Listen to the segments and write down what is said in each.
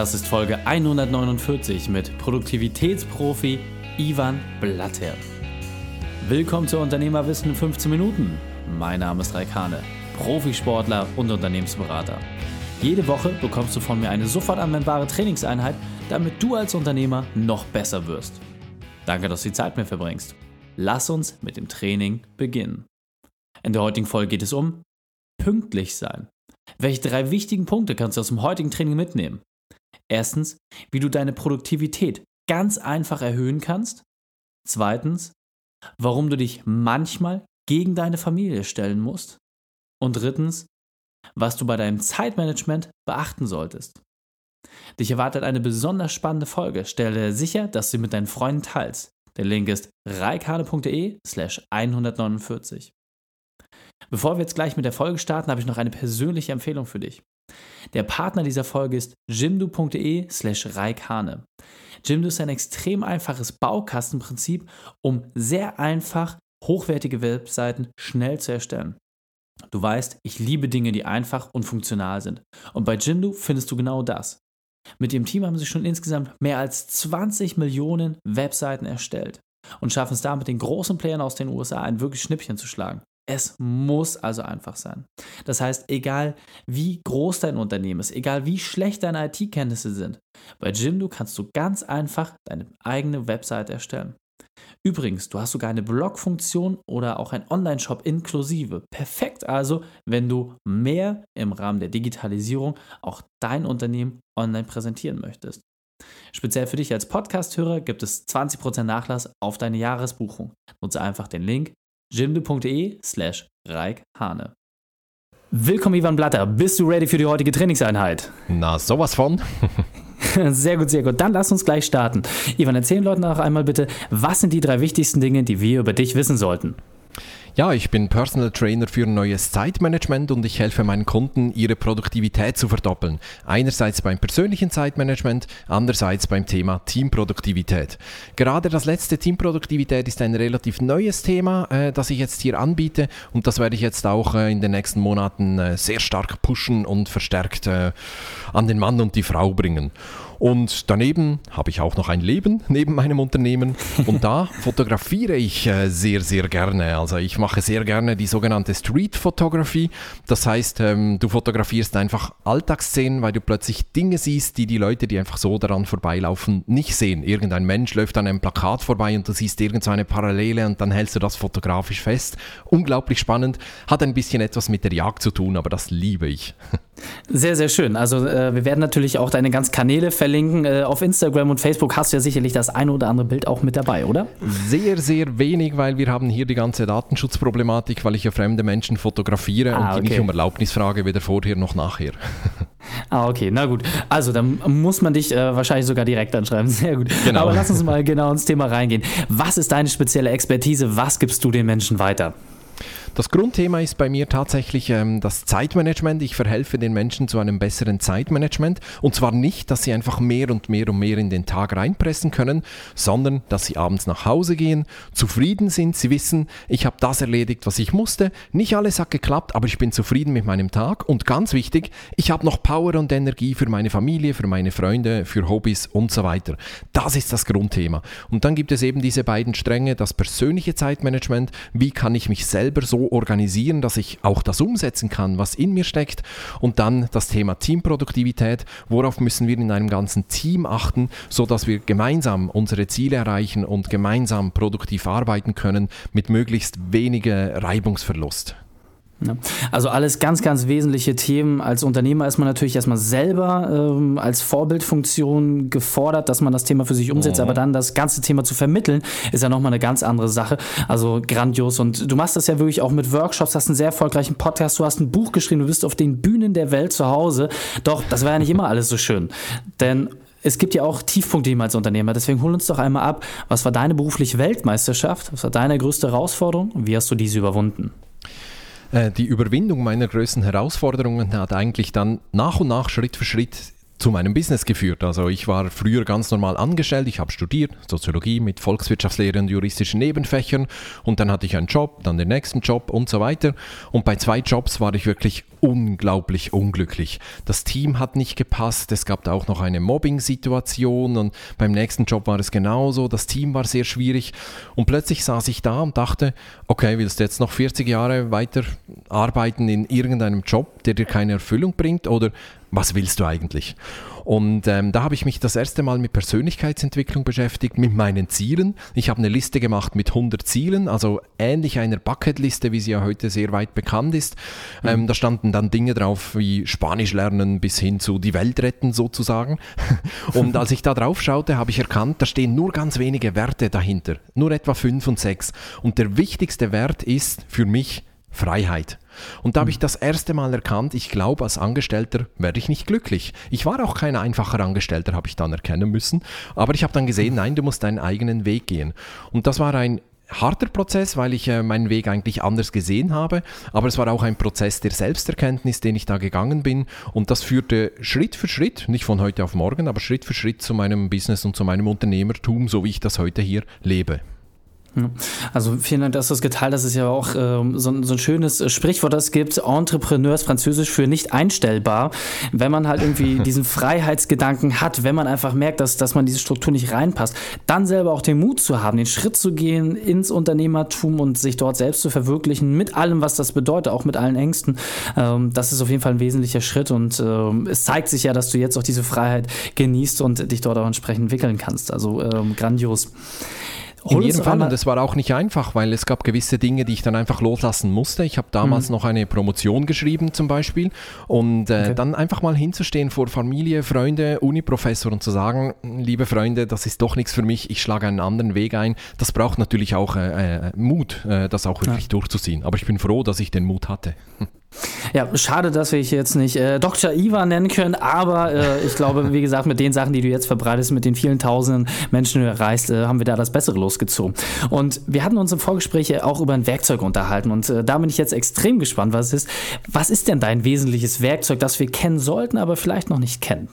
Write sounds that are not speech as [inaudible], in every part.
Das ist Folge 149 mit Produktivitätsprofi Ivan Blatter. Willkommen zu Unternehmerwissen in 15 Minuten. Mein Name ist Raikane, Profisportler und Unternehmensberater. Jede Woche bekommst du von mir eine sofort anwendbare Trainingseinheit, damit du als Unternehmer noch besser wirst. Danke, dass du die Zeit mit mir verbringst. Lass uns mit dem Training beginnen. In der heutigen Folge geht es um pünktlich sein. Welche drei wichtigen Punkte kannst du aus dem heutigen Training mitnehmen? Erstens, wie du deine Produktivität ganz einfach erhöhen kannst. Zweitens, warum du dich manchmal gegen deine Familie stellen musst. Und drittens, was du bei deinem Zeitmanagement beachten solltest. Dich erwartet eine besonders spannende Folge. Stelle sicher, dass du sie mit deinen Freunden teilst. Der Link ist reikane.de slash 149. Bevor wir jetzt gleich mit der Folge starten, habe ich noch eine persönliche Empfehlung für dich. Der Partner dieser Folge ist jimdo.de slash reikane. Jimdo ist ein extrem einfaches Baukastenprinzip, um sehr einfach hochwertige Webseiten schnell zu erstellen. Du weißt, ich liebe Dinge, die einfach und funktional sind. Und bei Jimdo findest du genau das. Mit dem Team haben sie schon insgesamt mehr als 20 Millionen Webseiten erstellt und schaffen es damit den großen Playern aus den USA ein wirklich Schnippchen zu schlagen. Es muss also einfach sein. Das heißt, egal wie groß dein Unternehmen ist, egal wie schlecht deine IT-Kenntnisse sind, bei Jimdo kannst du ganz einfach deine eigene Website erstellen. Übrigens, du hast sogar eine Blog-Funktion oder auch einen Online-Shop inklusive. Perfekt also, wenn du mehr im Rahmen der Digitalisierung auch dein Unternehmen online präsentieren möchtest. Speziell für dich als Podcast-Hörer gibt es 20% Nachlass auf deine Jahresbuchung. Nutze einfach den Link jimdo.de slash reikhane. Willkommen Ivan Blatter, bist du ready für die heutige Trainingseinheit? Na, sowas von. [laughs] Sehr gut, sehr gut. Dann lass uns gleich starten. Ivan, erzähl den Leuten auch einmal bitte, was sind die drei wichtigsten Dinge, die wir über dich wissen sollten? Ja, ich bin Personal Trainer für neues Zeitmanagement und ich helfe meinen Kunden, ihre Produktivität zu verdoppeln. Einerseits beim persönlichen Zeitmanagement, andererseits beim Thema Teamproduktivität. Gerade das letzte Teamproduktivität ist ein relativ neues Thema, äh, das ich jetzt hier anbiete und das werde ich jetzt auch äh, in den nächsten Monaten äh, sehr stark pushen und verstärkt äh, an den Mann und die Frau bringen. Und daneben habe ich auch noch ein Leben [laughs] neben meinem Unternehmen und da fotografiere ich äh, sehr, sehr gerne. Also ich mache sehr gerne die sogenannte Street Photography. Das heißt, ähm, du fotografierst einfach Alltagsszenen, weil du plötzlich Dinge siehst, die die Leute, die einfach so daran vorbeilaufen, nicht sehen. Irgendein Mensch läuft an einem Plakat vorbei und du siehst irgendeine Parallele und dann hältst du das fotografisch fest. Unglaublich spannend, hat ein bisschen etwas mit der Jagd zu tun, aber das liebe ich. [laughs] Sehr, sehr schön. Also äh, wir werden natürlich auch deine ganzen Kanäle verlinken. Äh, auf Instagram und Facebook hast du ja sicherlich das eine oder andere Bild auch mit dabei, oder? Sehr, sehr wenig, weil wir haben hier die ganze Datenschutzproblematik, weil ich ja fremde Menschen fotografiere ah, und die nicht um Erlaubnis frage, weder vorher noch nachher. [laughs] Ah, okay, na gut. Also dann muss man dich äh, wahrscheinlich sogar direkt anschreiben. [laughs] Sehr gut. Genau. Aber lass uns mal genau ins Thema reingehen. Was ist deine spezielle Expertise? Was gibst du den Menschen weiter? Das Grundthema ist bei mir tatsächlich ähm, das Zeitmanagement. Ich verhelfe den Menschen zu einem besseren Zeitmanagement. Und zwar nicht, dass sie einfach mehr und mehr und mehr in den Tag reinpressen können, sondern dass sie abends nach Hause gehen, zufrieden sind, sie wissen, ich habe das erledigt, was ich musste. Nicht alles hat geklappt, aber ich bin zufrieden mit meinem Tag. Und ganz wichtig, ich habe noch Power und Energie für meine Familie, für meine Freunde, für Hobbys und so weiter. Das ist das Grundthema. Und dann gibt es eben diese beiden Stränge, das persönliche Zeitmanagement, wie kann ich mich selber so organisieren, dass ich auch das umsetzen kann, was in mir steckt. Und dann das Thema Teamproduktivität. Worauf müssen wir in einem ganzen Team achten, sodass wir gemeinsam unsere Ziele erreichen und gemeinsam produktiv arbeiten können mit möglichst weniger Reibungsverlust. Also alles ganz, ganz wesentliche Themen. Als Unternehmer ist man natürlich erstmal selber ähm, als Vorbildfunktion gefordert, dass man das Thema für sich umsetzt, mhm. aber dann das ganze Thema zu vermitteln, ist ja nochmal eine ganz andere Sache. Also grandios. Und du machst das ja wirklich auch mit Workshops, hast einen sehr erfolgreichen Podcast, du hast ein Buch geschrieben, du bist auf den Bühnen der Welt zu Hause. Doch, das war ja nicht immer alles so schön. Denn es gibt ja auch Tiefpunkte als Unternehmer. Deswegen hol uns doch einmal ab. Was war deine berufliche Weltmeisterschaft? Was war deine größte Herausforderung? Und wie hast du diese überwunden? Äh, die Überwindung meiner größten Herausforderungen hat eigentlich dann nach und nach Schritt für Schritt zu meinem Business geführt. Also ich war früher ganz normal angestellt, ich habe studiert, Soziologie mit Volkswirtschaftslehre und juristischen Nebenfächern. Und dann hatte ich einen Job, dann den nächsten Job und so weiter. Und bei zwei Jobs war ich wirklich unglaublich unglücklich. Das Team hat nicht gepasst, es gab da auch noch eine Mobbing-Situation. Und beim nächsten Job war es genauso, das Team war sehr schwierig. Und plötzlich saß ich da und dachte, okay, willst du jetzt noch 40 Jahre weiter arbeiten in irgendeinem Job, der dir keine Erfüllung bringt? Oder was willst du eigentlich? Und ähm, da habe ich mich das erste Mal mit Persönlichkeitsentwicklung beschäftigt, mit meinen Zielen. Ich habe eine Liste gemacht mit 100 Zielen, also ähnlich einer Bucketliste, wie sie ja heute sehr weit bekannt ist. Mhm. Ähm, da standen dann Dinge drauf wie Spanisch lernen bis hin zu die Welt retten sozusagen. [laughs] Und als ich da drauf schaute, habe ich erkannt, da stehen nur ganz wenige Werte dahinter, nur etwa fünf und sechs. Und der wichtigste Wert ist für mich Freiheit. Und da habe ich das erste Mal erkannt, ich glaube, als Angestellter werde ich nicht glücklich. Ich war auch kein einfacher Angestellter, habe ich dann erkennen müssen. Aber ich habe dann gesehen, nein, du musst deinen eigenen Weg gehen. Und das war ein harter Prozess, weil ich äh, meinen Weg eigentlich anders gesehen habe. Aber es war auch ein Prozess der Selbsterkenntnis, den ich da gegangen bin. Und das führte Schritt für Schritt, nicht von heute auf morgen, aber Schritt für Schritt zu meinem Business und zu meinem Unternehmertum, so wie ich das heute hier lebe. Also vielen Dank, dass du es geteilt hast. Das ist ja auch ähm, so, so, ein schönes Sprichwort, das gibt Entrepreneurs französisch für nicht einstellbar. Wenn man halt irgendwie [laughs] diesen Freiheitsgedanken hat, wenn man einfach merkt, dass, dass man diese Struktur nicht reinpasst, dann selber auch den Mut zu haben, den Schritt zu gehen ins Unternehmertum und sich dort selbst zu verwirklichen, mit allem, was das bedeutet, auch mit allen Ängsten. Ähm, das ist auf jeden Fall ein wesentlicher Schritt und ähm, es zeigt sich ja, dass du jetzt auch diese Freiheit genießt und dich dort auch entsprechend entwickeln kannst. Also ähm, grandios. In jedem Fall, und es war auch nicht einfach, weil es gab gewisse Dinge, die ich dann einfach loslassen musste. Ich habe damals mhm. noch eine Promotion geschrieben zum Beispiel und äh, okay. dann einfach mal hinzustehen vor Familie, Freunde, Uniprofessor und zu sagen, liebe Freunde, das ist doch nichts für mich, ich schlage einen anderen Weg ein. Das braucht natürlich auch äh, äh Mut, äh, das auch wirklich ja. durchzuziehen. Aber ich bin froh, dass ich den Mut hatte. [laughs] Ja, schade, dass wir jetzt nicht äh, Dr. Iva nennen können, aber äh, ich glaube, wie gesagt, mit den Sachen, die du jetzt verbreitest, mit den vielen tausenden Menschen, die du erreichst, äh, haben wir da das Bessere losgezogen. Und wir hatten uns im Vorgespräch auch über ein Werkzeug unterhalten und äh, da bin ich jetzt extrem gespannt, was es ist. Was ist denn dein wesentliches Werkzeug, das wir kennen sollten, aber vielleicht noch nicht kennen?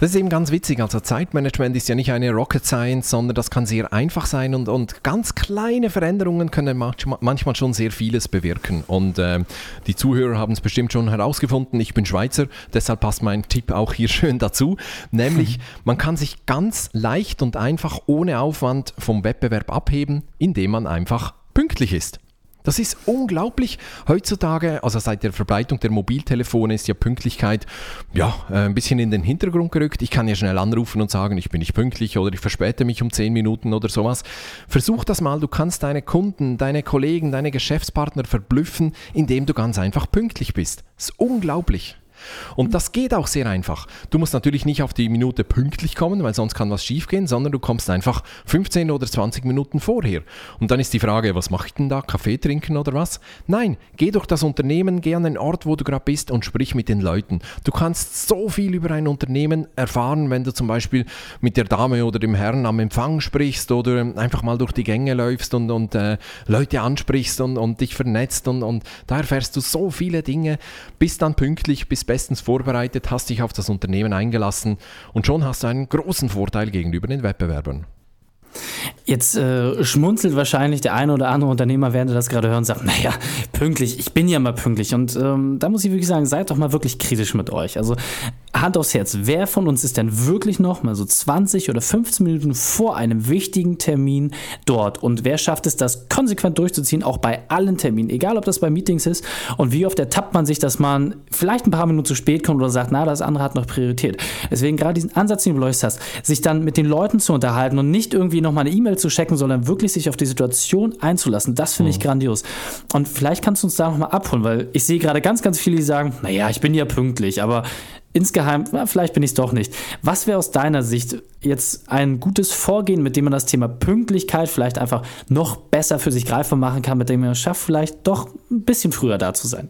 Das ist eben ganz witzig. Also Zeitmanagement ist ja nicht eine Rocket Science, sondern das kann sehr einfach sein und, und ganz kleine Veränderungen können manchmal schon sehr vieles bewirken. Und äh, die Zuhörer haben es bestimmt schon herausgefunden. Ich bin Schweizer, deshalb passt mein Tipp auch hier schön dazu. Nämlich, [laughs] man kann sich ganz leicht und einfach ohne Aufwand vom Wettbewerb abheben, indem man einfach pünktlich ist. Das ist unglaublich. Heutzutage, also seit der Verbreitung der Mobiltelefone ist ja Pünktlichkeit ja, äh, ein bisschen in den Hintergrund gerückt. Ich kann ja schnell anrufen und sagen, ich bin nicht pünktlich oder ich verspäte mich um 10 Minuten oder sowas. Versuch das mal, du kannst deine Kunden, deine Kollegen, deine Geschäftspartner verblüffen, indem du ganz einfach pünktlich bist. Das ist unglaublich. Und das geht auch sehr einfach. Du musst natürlich nicht auf die Minute pünktlich kommen, weil sonst kann was schiefgehen, sondern du kommst einfach 15 oder 20 Minuten vorher. Und dann ist die Frage, was mache ich denn da? Kaffee trinken oder was? Nein, geh durch das Unternehmen, geh an den Ort, wo du gerade bist und sprich mit den Leuten. Du kannst so viel über ein Unternehmen erfahren, wenn du zum Beispiel mit der Dame oder dem Herrn am Empfang sprichst oder einfach mal durch die Gänge läufst und, und äh, Leute ansprichst und, und dich vernetzt und, und da erfährst du so viele Dinge, bist dann pünktlich, bist bestens vorbereitet, hast dich auf das Unternehmen eingelassen und schon hast du einen großen Vorteil gegenüber den Wettbewerbern. Jetzt äh, schmunzelt wahrscheinlich der eine oder andere Unternehmer, während er das gerade hört und sagt, naja, pünktlich, ich bin ja mal pünktlich. Und ähm, da muss ich wirklich sagen, seid doch mal wirklich kritisch mit euch. Also Hand aufs Herz, wer von uns ist denn wirklich noch mal so 20 oder 15 Minuten vor einem wichtigen Termin dort? Und wer schafft es, das konsequent durchzuziehen, auch bei allen Terminen, egal ob das bei Meetings ist und wie oft ertappt man sich, dass man vielleicht ein paar Minuten zu spät kommt oder sagt, na, das andere hat noch Priorität. Deswegen gerade diesen Ansatz, den du beleuchtet hast, sich dann mit den Leuten zu unterhalten und nicht irgendwie nochmal eine E-Mail zu checken, sondern wirklich sich auf die Situation einzulassen. Das finde ich mhm. grandios. Und vielleicht kannst du uns da nochmal abholen, weil ich sehe gerade ganz, ganz viele, die sagen, naja, ich bin ja pünktlich, aber insgeheim, na, vielleicht bin ich es doch nicht. Was wäre aus deiner Sicht jetzt ein gutes Vorgehen, mit dem man das Thema Pünktlichkeit vielleicht einfach noch besser für sich greifbar machen kann, mit dem man es schafft, vielleicht doch ein bisschen früher da zu sein?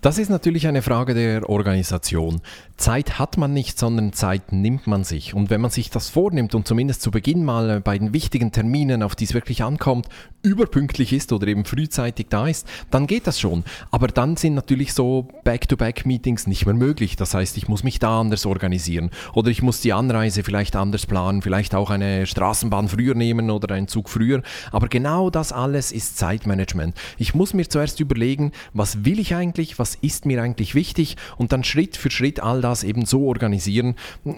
Das ist natürlich eine Frage der Organisation. Zeit hat man nicht, sondern Zeit nimmt man sich. Und wenn man sich das vornimmt und zumindest zu Beginn mal bei den wichtigen Terminen, auf die es wirklich ankommt, überpünktlich ist oder eben frühzeitig da ist, dann geht das schon. Aber dann sind natürlich so Back-to-Back-Meetings nicht mehr möglich. Das heißt, ich muss mich da anders organisieren oder ich muss die Anreise vielleicht anders planen, vielleicht auch eine Straßenbahn früher nehmen oder einen Zug früher. Aber genau das alles ist Zeitmanagement. Ich muss mir zuerst überlegen, was will ich eigentlich, was was ist mir eigentlich wichtig und dann Schritt für Schritt all das eben so organisieren,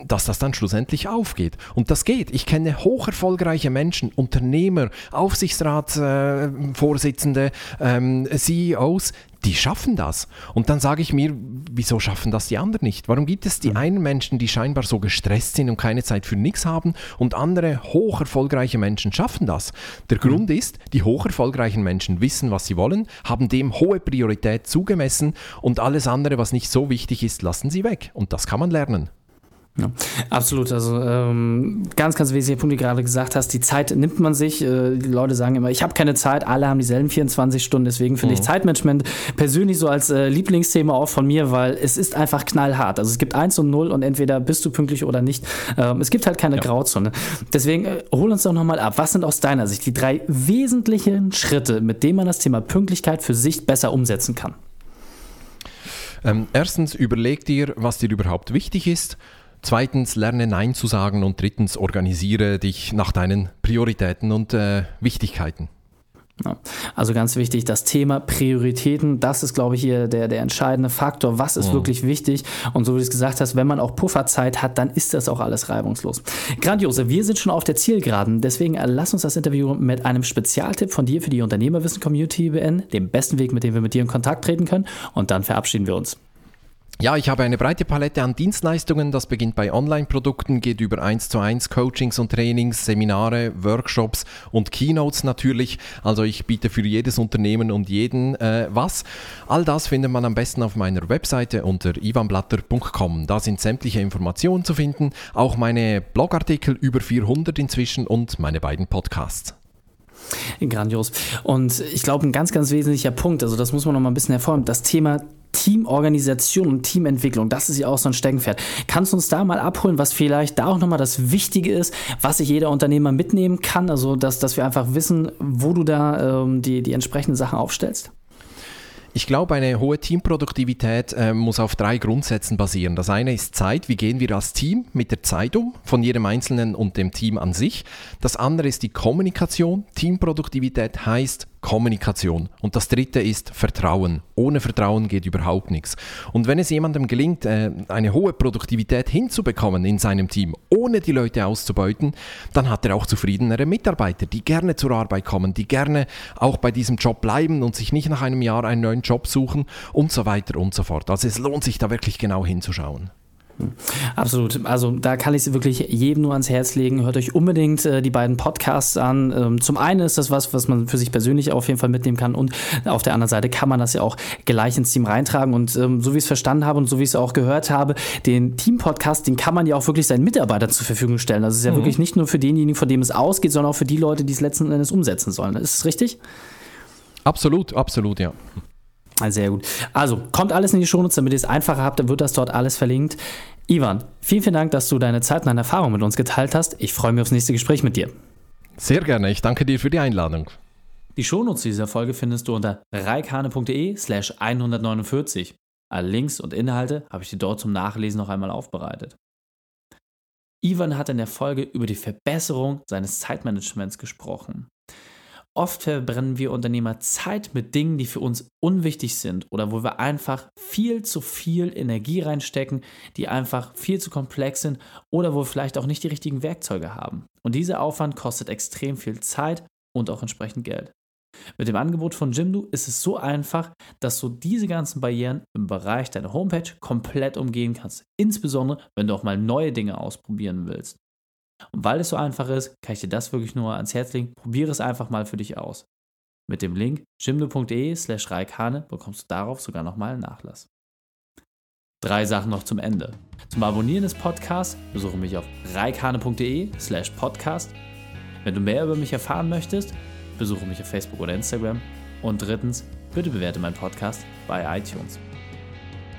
dass das dann schlussendlich aufgeht. Und das geht. Ich kenne hoch erfolgreiche Menschen, Unternehmer, Aufsichtsratsvorsitzende, äh, ähm, CEOs, die schaffen das. Und dann sage ich mir, wieso schaffen das die anderen nicht? Warum gibt es die mhm. einen Menschen, die scheinbar so gestresst sind und keine Zeit für nichts haben und andere hoch erfolgreiche Menschen schaffen das? Der mhm. Grund ist, die hoch erfolgreichen Menschen wissen, was sie wollen, haben dem hohe Priorität zugemessen und alles andere, was nicht so wichtig ist, lassen sie weg. Und das kann man lernen. Ja, absolut. Also ähm, ganz, ganz wesentlicher Punkt, wie du gerade gesagt hast, die Zeit nimmt man sich. Äh, die Leute sagen immer, ich habe keine Zeit, alle haben dieselben 24 Stunden. Deswegen finde mhm. ich Zeitmanagement persönlich so als äh, Lieblingsthema auch von mir, weil es ist einfach knallhart. Also es gibt eins und null und entweder bist du pünktlich oder nicht. Ähm, es gibt halt keine ja. Grauzone. Deswegen äh, hol uns doch nochmal ab. Was sind aus deiner Sicht die drei wesentlichen Schritte, mit denen man das Thema Pünktlichkeit für sich besser umsetzen kann? Ähm, erstens, überleg dir, was dir überhaupt wichtig ist. Zweitens, lerne Nein zu sagen und drittens, organisiere dich nach deinen Prioritäten und äh, Wichtigkeiten. Also ganz wichtig, das Thema Prioritäten, das ist, glaube ich, hier der, der entscheidende Faktor. Was ist mhm. wirklich wichtig? Und so wie du es gesagt hast, wenn man auch Pufferzeit hat, dann ist das auch alles reibungslos. Grandiose, wir sind schon auf der Zielgeraden. Deswegen äh, lass uns das Interview mit einem Spezialtipp von dir für die Unternehmerwissen-Community beenden, dem besten Weg, mit dem wir mit dir in Kontakt treten können. Und dann verabschieden wir uns. Ja, ich habe eine breite Palette an Dienstleistungen. Das beginnt bei Online-Produkten, geht über 1 zu 1 Coachings und Trainings, Seminare, Workshops und Keynotes natürlich. Also ich biete für jedes Unternehmen und jeden äh, was. All das findet man am besten auf meiner Webseite unter ivanblatter.com. Da sind sämtliche Informationen zu finden, auch meine Blogartikel über 400 inzwischen und meine beiden Podcasts. Grandios. Und ich glaube, ein ganz, ganz wesentlicher Punkt, also das muss man noch mal ein bisschen hervorheben, das Thema Teamorganisation und Teamentwicklung, das ist ja auch so ein Steckenpferd. Kannst du uns da mal abholen, was vielleicht da auch nochmal das Wichtige ist, was sich jeder Unternehmer mitnehmen kann? Also, dass, dass wir einfach wissen, wo du da ähm, die, die entsprechenden Sachen aufstellst? Ich glaube, eine hohe Teamproduktivität äh, muss auf drei Grundsätzen basieren. Das eine ist Zeit. Wie gehen wir als Team mit der Zeit um, von jedem Einzelnen und dem Team an sich? Das andere ist die Kommunikation. Teamproduktivität heißt, Kommunikation. Und das dritte ist Vertrauen. Ohne Vertrauen geht überhaupt nichts. Und wenn es jemandem gelingt, äh, eine hohe Produktivität hinzubekommen in seinem Team, ohne die Leute auszubeuten, dann hat er auch zufriedenere Mitarbeiter, die gerne zur Arbeit kommen, die gerne auch bei diesem Job bleiben und sich nicht nach einem Jahr einen neuen Job suchen und so weiter und so fort. Also es lohnt sich da wirklich genau hinzuschauen. Absolut. Also da kann ich es wirklich jedem nur ans Herz legen. Hört euch unbedingt äh, die beiden Podcasts an. Ähm, zum einen ist das was, was man für sich persönlich auf jeden Fall mitnehmen kann und auf der anderen Seite kann man das ja auch gleich ins Team reintragen. Und ähm, so wie ich es verstanden habe und so wie ich es auch gehört habe, den Team-Podcast, den kann man ja auch wirklich seinen Mitarbeitern zur Verfügung stellen. Das ist ja mhm. wirklich nicht nur für denjenigen, von dem es ausgeht, sondern auch für die Leute, die es letzten Endes umsetzen sollen. Ist es richtig? Absolut, absolut, ja. Sehr gut. Also, kommt alles in die Shownotes, damit ihr es einfacher habt, dann wird das dort alles verlinkt. Ivan, vielen, vielen Dank, dass du deine Zeit und deine Erfahrung mit uns geteilt hast. Ich freue mich aufs nächste Gespräch mit dir. Sehr gerne. Ich danke dir für die Einladung. Die Shownotes dieser Folge findest du unter reikane.de slash 149. Alle Links und Inhalte habe ich dir dort zum Nachlesen noch einmal aufbereitet. Ivan hat in der Folge über die Verbesserung seines Zeitmanagements gesprochen. Oft verbrennen wir Unternehmer Zeit mit Dingen, die für uns unwichtig sind oder wo wir einfach viel zu viel Energie reinstecken, die einfach viel zu komplex sind oder wo wir vielleicht auch nicht die richtigen Werkzeuge haben. Und dieser Aufwand kostet extrem viel Zeit und auch entsprechend Geld. Mit dem Angebot von Jimdo ist es so einfach, dass du diese ganzen Barrieren im Bereich deiner Homepage komplett umgehen kannst. Insbesondere, wenn du auch mal neue Dinge ausprobieren willst. Und weil es so einfach ist, kann ich dir das wirklich nur ans Herz legen. Probiere es einfach mal für dich aus. Mit dem Link jimdo.de slash reikane bekommst du darauf sogar nochmal einen Nachlass. Drei Sachen noch zum Ende. Zum Abonnieren des Podcasts besuche mich auf reikane.de slash podcast. Wenn du mehr über mich erfahren möchtest, besuche mich auf Facebook oder Instagram. Und drittens, bitte bewerte meinen Podcast bei iTunes.